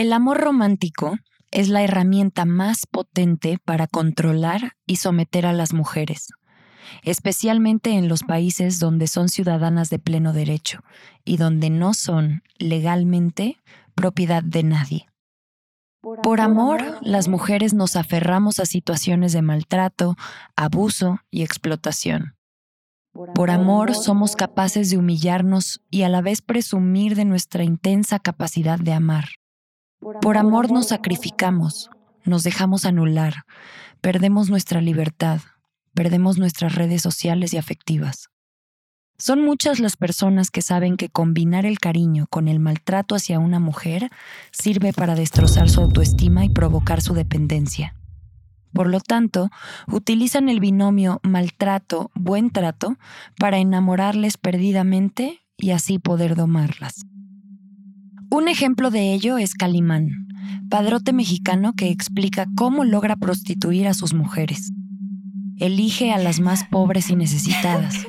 El amor romántico es la herramienta más potente para controlar y someter a las mujeres, especialmente en los países donde son ciudadanas de pleno derecho y donde no son legalmente propiedad de nadie. Por amor, las mujeres nos aferramos a situaciones de maltrato, abuso y explotación. Por amor somos capaces de humillarnos y a la vez presumir de nuestra intensa capacidad de amar. Por amor nos sacrificamos, nos dejamos anular, perdemos nuestra libertad, perdemos nuestras redes sociales y afectivas. Son muchas las personas que saben que combinar el cariño con el maltrato hacia una mujer sirve para destrozar su autoestima y provocar su dependencia. Por lo tanto, utilizan el binomio maltrato-buen trato para enamorarles perdidamente y así poder domarlas. Un ejemplo de ello es Calimán, padrote mexicano que explica cómo logra prostituir a sus mujeres. Elige a las más pobres y necesitadas,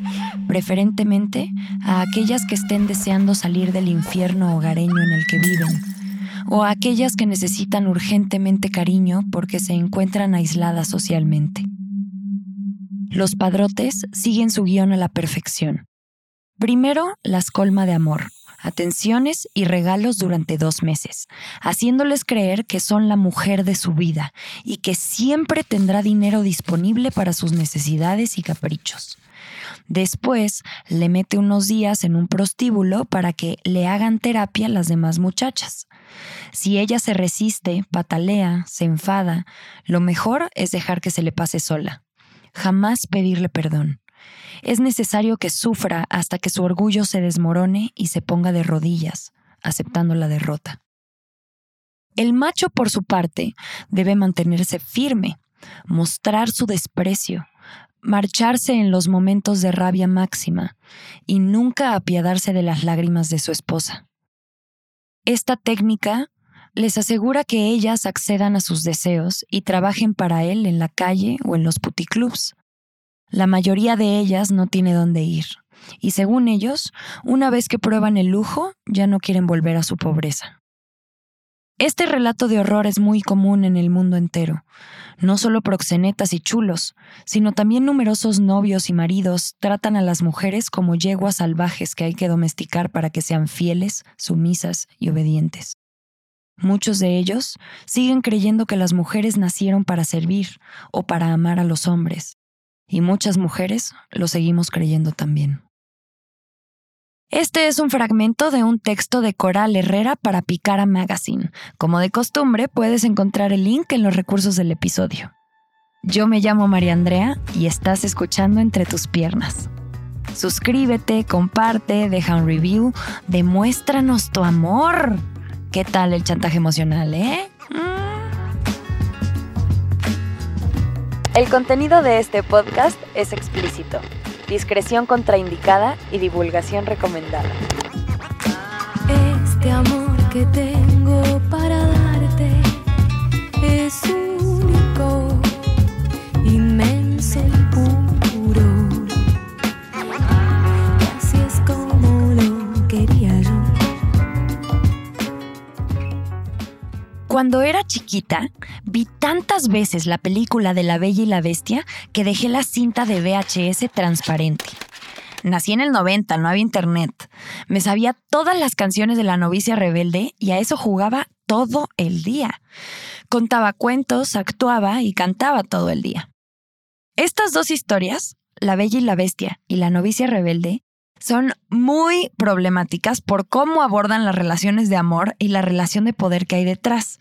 preferentemente a aquellas que estén deseando salir del infierno hogareño en el que viven, o a aquellas que necesitan urgentemente cariño porque se encuentran aisladas socialmente. Los padrotes siguen su guion a la perfección. Primero, las colma de amor atenciones y regalos durante dos meses, haciéndoles creer que son la mujer de su vida y que siempre tendrá dinero disponible para sus necesidades y caprichos. Después le mete unos días en un prostíbulo para que le hagan terapia las demás muchachas. Si ella se resiste, patalea, se enfada, lo mejor es dejar que se le pase sola. Jamás pedirle perdón. Es necesario que sufra hasta que su orgullo se desmorone y se ponga de rodillas, aceptando la derrota. El macho, por su parte, debe mantenerse firme, mostrar su desprecio, marcharse en los momentos de rabia máxima y nunca apiadarse de las lágrimas de su esposa. Esta técnica les asegura que ellas accedan a sus deseos y trabajen para él en la calle o en los puticlubs, la mayoría de ellas no tiene dónde ir, y según ellos, una vez que prueban el lujo, ya no quieren volver a su pobreza. Este relato de horror es muy común en el mundo entero. No solo proxenetas y chulos, sino también numerosos novios y maridos tratan a las mujeres como yeguas salvajes que hay que domesticar para que sean fieles, sumisas y obedientes. Muchos de ellos siguen creyendo que las mujeres nacieron para servir o para amar a los hombres, y muchas mujeres lo seguimos creyendo también. Este es un fragmento de un texto de Coral Herrera para Picara Magazine. Como de costumbre, puedes encontrar el link en los recursos del episodio. Yo me llamo María Andrea y estás escuchando Entre tus piernas. Suscríbete, comparte, deja un review, demuéstranos tu amor. ¿Qué tal el chantaje emocional, eh? El contenido de este podcast es explícito, discreción contraindicada y divulgación recomendada. Este Cuando era chiquita, vi tantas veces la película de La Bella y la Bestia que dejé la cinta de VHS transparente. Nací en el 90, no había internet. Me sabía todas las canciones de la novicia rebelde y a eso jugaba todo el día. Contaba cuentos, actuaba y cantaba todo el día. Estas dos historias, La Bella y la Bestia y La novicia rebelde, son muy problemáticas por cómo abordan las relaciones de amor y la relación de poder que hay detrás.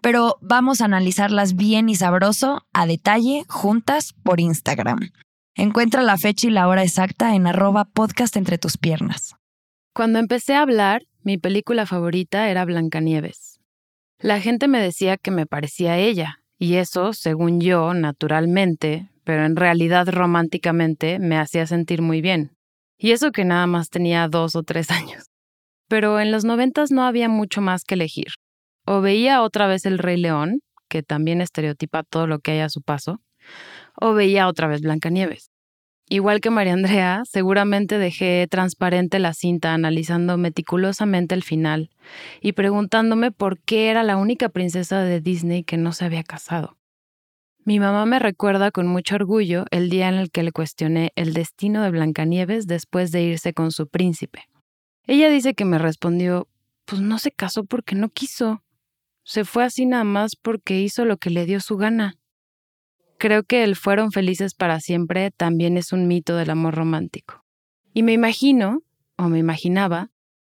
Pero vamos a analizarlas bien y sabroso, a detalle, juntas, por Instagram. Encuentra la fecha y la hora exacta en arroba podcast entre tus piernas. Cuando empecé a hablar, mi película favorita era Blancanieves. La gente me decía que me parecía a ella, y eso, según yo, naturalmente, pero en realidad románticamente, me hacía sentir muy bien. Y eso que nada más tenía dos o tres años. Pero en los noventas no había mucho más que elegir. O veía otra vez el Rey León, que también estereotipa todo lo que hay a su paso, o veía otra vez Blancanieves. Igual que María Andrea, seguramente dejé transparente la cinta analizando meticulosamente el final y preguntándome por qué era la única princesa de Disney que no se había casado. Mi mamá me recuerda con mucho orgullo el día en el que le cuestioné el destino de Blancanieves después de irse con su príncipe. Ella dice que me respondió, pues no se casó porque no quiso. Se fue así nada más porque hizo lo que le dio su gana. Creo que el fueron felices para siempre también es un mito del amor romántico. Y me imagino, o me imaginaba,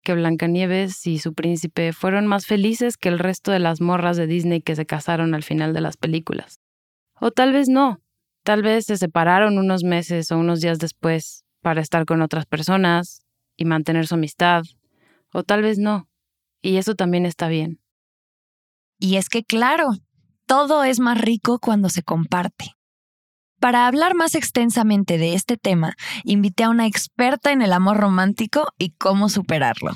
que Blancanieves y su príncipe fueron más felices que el resto de las morras de Disney que se casaron al final de las películas. O tal vez no, tal vez se separaron unos meses o unos días después para estar con otras personas y mantener su amistad, o tal vez no, y eso también está bien. Y es que claro, todo es más rico cuando se comparte. Para hablar más extensamente de este tema, invité a una experta en el amor romántico y cómo superarlo.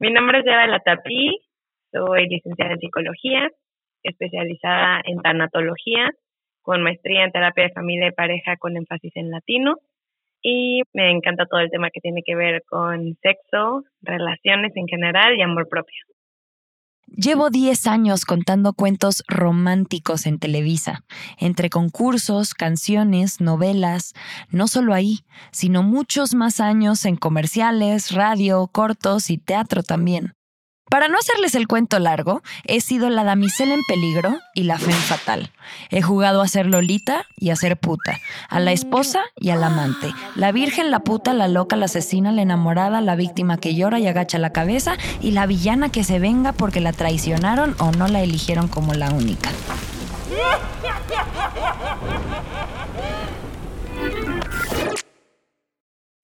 Mi nombre es Eva Latapí, soy licenciada en psicología, especializada en tanatología, con maestría en terapia de familia y pareja con énfasis en latino. Y me encanta todo el tema que tiene que ver con sexo, relaciones en general y amor propio. Llevo 10 años contando cuentos románticos en Televisa, entre concursos, canciones, novelas, no solo ahí, sino muchos más años en comerciales, radio, cortos y teatro también. Para no hacerles el cuento largo, he sido la damisela en peligro y la fe fatal. He jugado a ser Lolita y a ser puta, a la esposa y al amante, la virgen, la puta, la loca, la asesina, la enamorada, la víctima que llora y agacha la cabeza y la villana que se venga porque la traicionaron o no la eligieron como la única.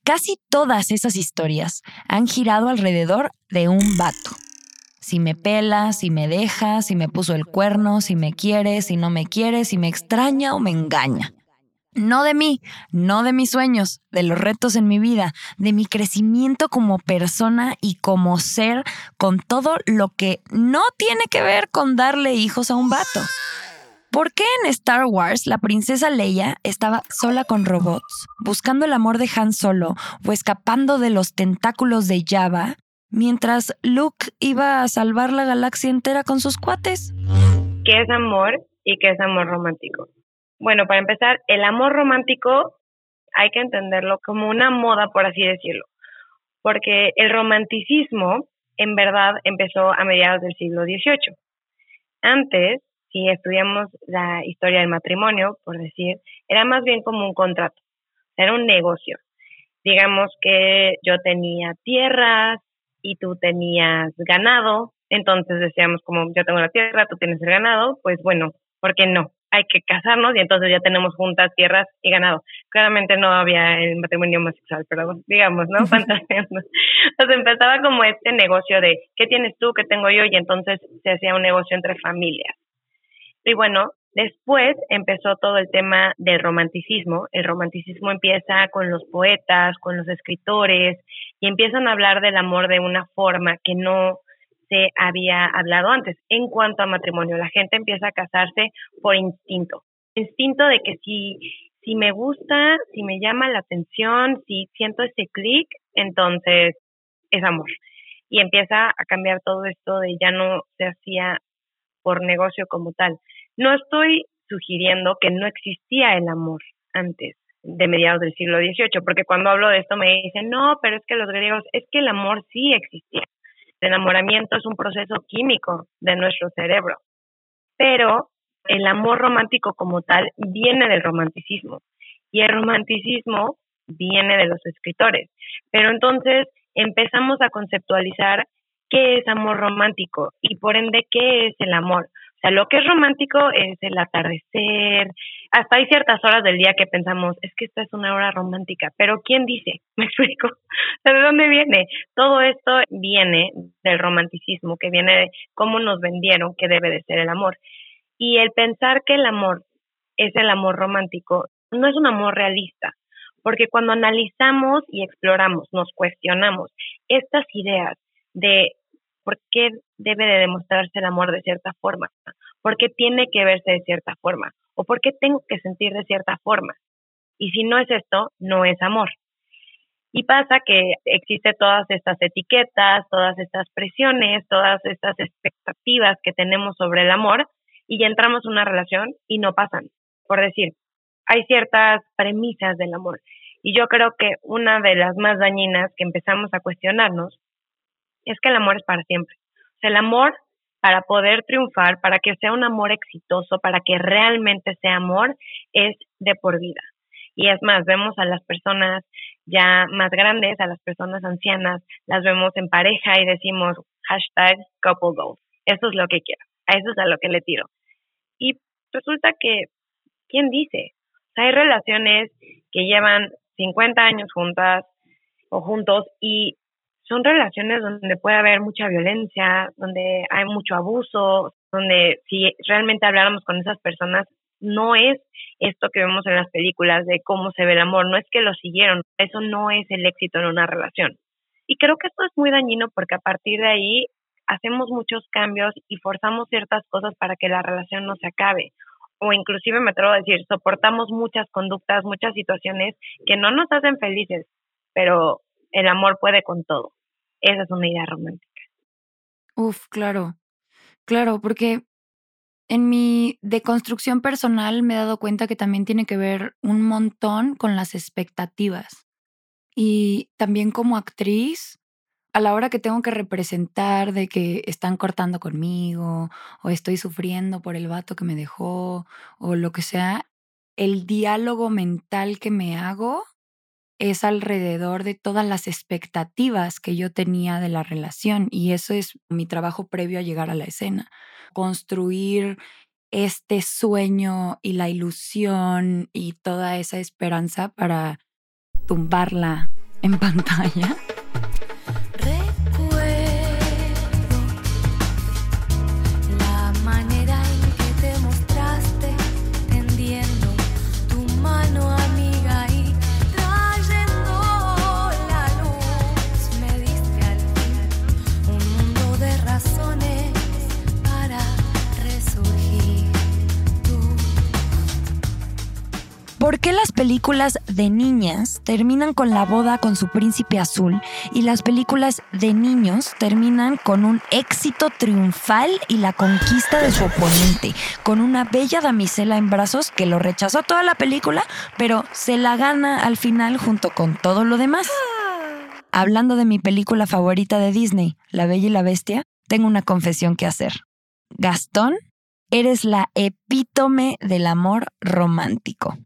Casi todas esas historias han girado alrededor de un vato si me pela, si me deja, si me puso el cuerno, si me quiere, si no me quiere, si me extraña o me engaña. No de mí, no de mis sueños, de los retos en mi vida, de mi crecimiento como persona y como ser, con todo lo que no tiene que ver con darle hijos a un vato. ¿Por qué en Star Wars la princesa Leia estaba sola con robots, buscando el amor de Han Solo o escapando de los tentáculos de Java mientras Luke iba a salvar la galaxia entera con sus cuates. ¿Qué es amor y qué es amor romántico? Bueno, para empezar, el amor romántico hay que entenderlo como una moda, por así decirlo, porque el romanticismo en verdad empezó a mediados del siglo XVIII. Antes, si estudiamos la historia del matrimonio, por decir, era más bien como un contrato, era un negocio. Digamos que yo tenía tierras, y tú tenías ganado, entonces decíamos como yo tengo la tierra, tú tienes el ganado, pues bueno, ¿por qué no? Hay que casarnos y entonces ya tenemos juntas tierras y ganado. Claramente no había el matrimonio homosexual, pero digamos, ¿no? Fantaseando. Entonces empezaba como este negocio de ¿qué tienes tú? ¿qué tengo yo? Y entonces se hacía un negocio entre familias. Y bueno, Después empezó todo el tema del romanticismo. El romanticismo empieza con los poetas, con los escritores, y empiezan a hablar del amor de una forma que no se había hablado antes. En cuanto a matrimonio, la gente empieza a casarse por instinto. Instinto de que si, si me gusta, si me llama la atención, si siento ese clic, entonces es amor. Y empieza a cambiar todo esto de ya no se hacía por negocio como tal, no estoy sugiriendo que no existía el amor antes de mediados del siglo XVIII, porque cuando hablo de esto me dicen, no, pero es que los griegos, es que el amor sí existía. El enamoramiento es un proceso químico de nuestro cerebro, pero el amor romántico como tal viene del romanticismo y el romanticismo viene de los escritores. Pero entonces empezamos a conceptualizar qué es amor romántico y por ende qué es el amor sea, lo que es romántico es el atardecer. Hasta hay ciertas horas del día que pensamos, es que esta es una hora romántica, pero ¿quién dice? ¿Me explico? ¿De dónde viene? Todo esto viene del romanticismo, que viene de cómo nos vendieron que debe de ser el amor. Y el pensar que el amor es el amor romántico no es un amor realista, porque cuando analizamos y exploramos, nos cuestionamos estas ideas de por qué debe de demostrarse el amor de cierta forma, por qué tiene que verse de cierta forma o por qué tengo que sentir de cierta forma. Y si no es esto, no es amor. Y pasa que existe todas estas etiquetas, todas estas presiones, todas estas expectativas que tenemos sobre el amor y ya entramos en una relación y no pasan. Por decir, hay ciertas premisas del amor. Y yo creo que una de las más dañinas que empezamos a cuestionarnos es que el amor es para siempre. O el amor para poder triunfar, para que sea un amor exitoso, para que realmente sea amor, es de por vida. Y es más, vemos a las personas ya más grandes, a las personas ancianas, las vemos en pareja y decimos hashtag couple goals. Eso es lo que quiero, a eso es a lo que le tiro. Y resulta que, ¿quién dice? hay relaciones que llevan 50 años juntas o juntos y son relaciones donde puede haber mucha violencia, donde hay mucho abuso, donde si realmente habláramos con esas personas no es esto que vemos en las películas de cómo se ve el amor, no es que lo siguieron, eso no es el éxito en una relación. Y creo que esto es muy dañino porque a partir de ahí hacemos muchos cambios y forzamos ciertas cosas para que la relación no se acabe. O inclusive me atrevo a decir, soportamos muchas conductas, muchas situaciones que no nos hacen felices, pero el amor puede con todo. Esa es una idea romántica. Uf, claro. Claro, porque en mi deconstrucción personal me he dado cuenta que también tiene que ver un montón con las expectativas. Y también como actriz, a la hora que tengo que representar de que están cortando conmigo o estoy sufriendo por el vato que me dejó o lo que sea, el diálogo mental que me hago es alrededor de todas las expectativas que yo tenía de la relación y eso es mi trabajo previo a llegar a la escena construir este sueño y la ilusión y toda esa esperanza para tumbarla en pantalla. Películas de niñas terminan con la boda con su príncipe azul y las películas de niños terminan con un éxito triunfal y la conquista de su oponente, con una bella damisela en brazos que lo rechazó toda la película, pero se la gana al final junto con todo lo demás? Hablando de mi película favorita de Disney, La Bella y la Bestia, tengo una confesión que hacer. Gastón, eres la epítome del amor romántico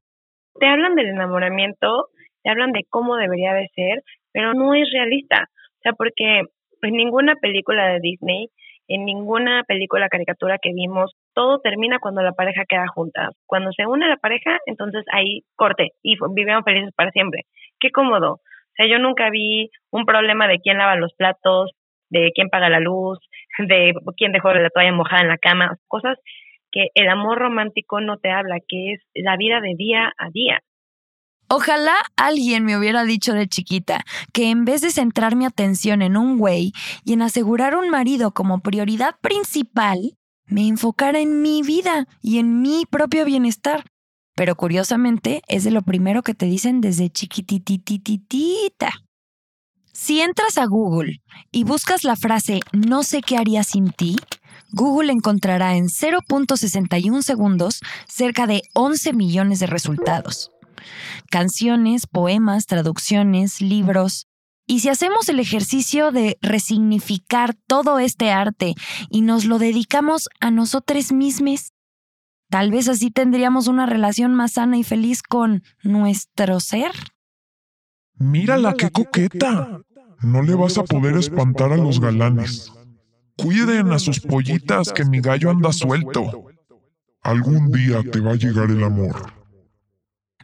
te hablan del enamoramiento, te hablan de cómo debería de ser, pero no es realista. O sea, porque en ninguna película de Disney, en ninguna película caricatura que vimos, todo termina cuando la pareja queda junta. Cuando se une la pareja, entonces ahí corte y vivieron felices para siempre. Qué cómodo. O sea, yo nunca vi un problema de quién lava los platos, de quién paga la luz, de quién dejó la toalla mojada en la cama, cosas que el amor romántico no te habla, que es la vida de día a día. Ojalá alguien me hubiera dicho de chiquita que en vez de centrar mi atención en un güey y en asegurar un marido como prioridad principal, me enfocara en mi vida y en mi propio bienestar. Pero curiosamente es de lo primero que te dicen desde chiquititititita. Si entras a Google y buscas la frase no sé qué haría sin ti, Google encontrará en 0.61 segundos cerca de 11 millones de resultados. Canciones, poemas, traducciones, libros. Y si hacemos el ejercicio de resignificar todo este arte y nos lo dedicamos a nosotros mismos, tal vez así tendríamos una relación más sana y feliz con nuestro ser. Mírala, qué coqueta. No le vas a poder espantar a los galanes. Cuiden a sus pollitas que mi gallo anda suelto. Algún día te va a llegar el amor.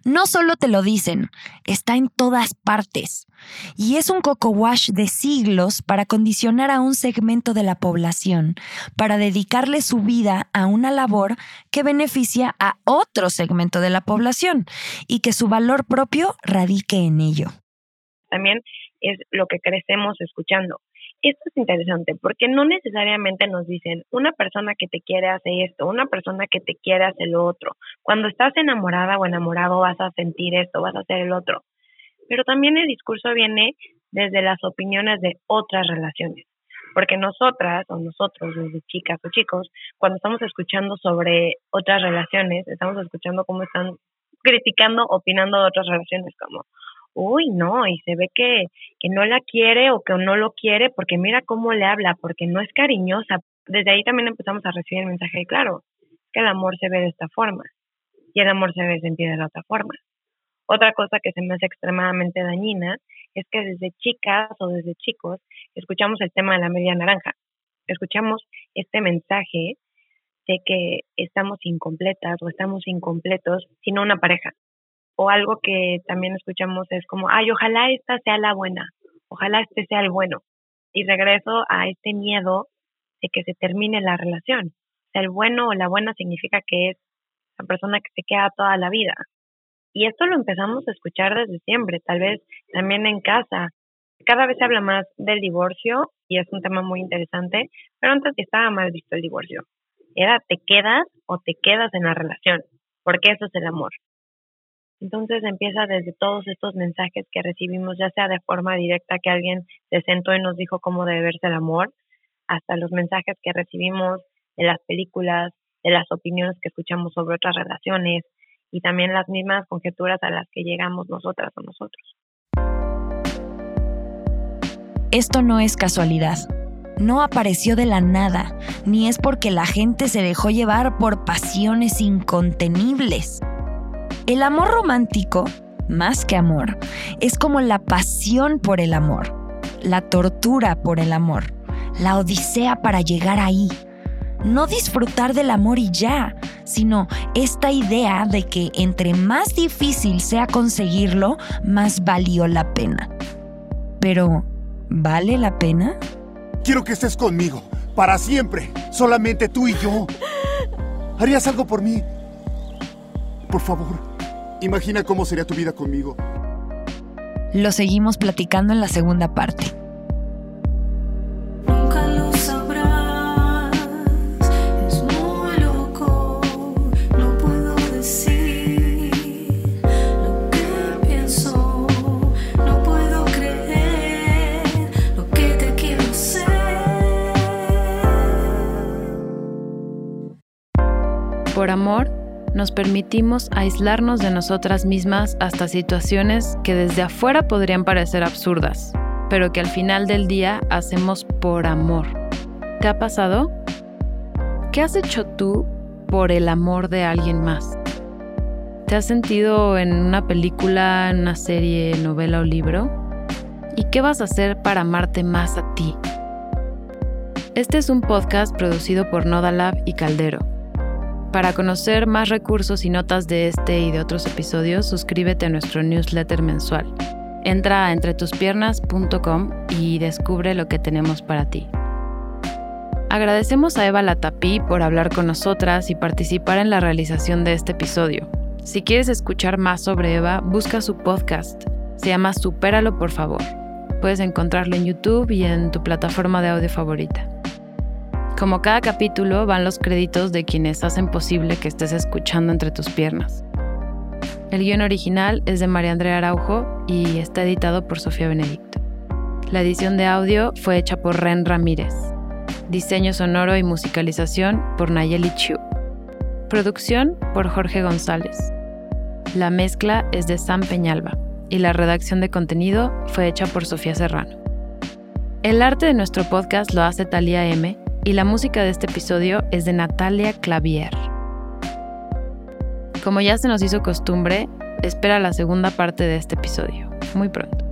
No solo te lo dicen, está en todas partes. Y es un coco wash de siglos para condicionar a un segmento de la población, para dedicarle su vida a una labor que beneficia a otro segmento de la población y que su valor propio radique en ello. También es lo que crecemos escuchando esto es interesante porque no necesariamente nos dicen una persona que te quiere hace esto, una persona que te quiere hace lo otro. Cuando estás enamorada o enamorado vas a sentir esto, vas a hacer el otro. Pero también el discurso viene desde las opiniones de otras relaciones. Porque nosotras o nosotros, desde chicas o chicos, cuando estamos escuchando sobre otras relaciones, estamos escuchando cómo están criticando, opinando de otras relaciones, como, uy, no, y se ve que, que no la quiere o que no lo quiere porque mira cómo le habla, porque no es cariñosa. Desde ahí también empezamos a recibir el mensaje, claro, que el amor se ve de esta forma y el amor se ve sentir de la otra forma. Otra cosa que se me hace extremadamente dañina es que desde chicas o desde chicos escuchamos el tema de la media naranja. Escuchamos este mensaje de que estamos incompletas o estamos incompletos sin una pareja o algo que también escuchamos es como, ay, ojalá esta sea la buena, ojalá este sea el bueno. Y regreso a este miedo de que se termine la relación. Sea, el bueno o la buena significa que es la persona que se queda toda la vida. Y esto lo empezamos a escuchar desde siempre, tal vez también en casa. Cada vez se habla más del divorcio y es un tema muy interesante, pero antes estaba mal visto el divorcio. Era te quedas o te quedas en la relación, porque eso es el amor. Entonces empieza desde todos estos mensajes que recibimos, ya sea de forma directa que alguien se sentó y nos dijo cómo debe verse el amor, hasta los mensajes que recibimos de las películas, de las opiniones que escuchamos sobre otras relaciones y también las mismas conjeturas a las que llegamos nosotras o nosotros. Esto no es casualidad. No apareció de la nada, ni es porque la gente se dejó llevar por pasiones incontenibles. El amor romántico, más que amor, es como la pasión por el amor, la tortura por el amor, la odisea para llegar ahí. No disfrutar del amor y ya, sino esta idea de que entre más difícil sea conseguirlo, más valió la pena. Pero, ¿vale la pena? Quiero que estés conmigo, para siempre, solamente tú y yo. ¿Harías algo por mí? Por favor. Imagina cómo sería tu vida conmigo. Lo seguimos platicando en la segunda parte. Nunca lo sabrás, es muy loco, no puedo decir lo que pienso, no puedo creer lo que te quiero hacer. Por amor, nos permitimos aislarnos de nosotras mismas hasta situaciones que desde afuera podrían parecer absurdas, pero que al final del día hacemos por amor. ¿Te ha pasado? ¿Qué has hecho tú por el amor de alguien más? ¿Te has sentido en una película, en una serie, novela o libro? ¿Y qué vas a hacer para amarte más a ti? Este es un podcast producido por Nodalab y Caldero. Para conocer más recursos y notas de este y de otros episodios, suscríbete a nuestro newsletter mensual. Entra a entretuspiernas.com y descubre lo que tenemos para ti. Agradecemos a Eva Latapí por hablar con nosotras y participar en la realización de este episodio. Si quieres escuchar más sobre Eva, busca su podcast. Se llama Supéralo por favor. Puedes encontrarlo en YouTube y en tu plataforma de audio favorita. Como cada capítulo van los créditos de quienes hacen posible que estés escuchando entre tus piernas. El guion original es de María Andrea Araujo y está editado por Sofía Benedicto. La edición de audio fue hecha por Ren Ramírez. Diseño sonoro y musicalización por Nayeli Chu. Producción por Jorge González. La mezcla es de Sam Peñalba y la redacción de contenido fue hecha por Sofía Serrano. El arte de nuestro podcast lo hace Talia M y la música de este episodio es de Natalia Clavier. Como ya se nos hizo costumbre, espera la segunda parte de este episodio, muy pronto.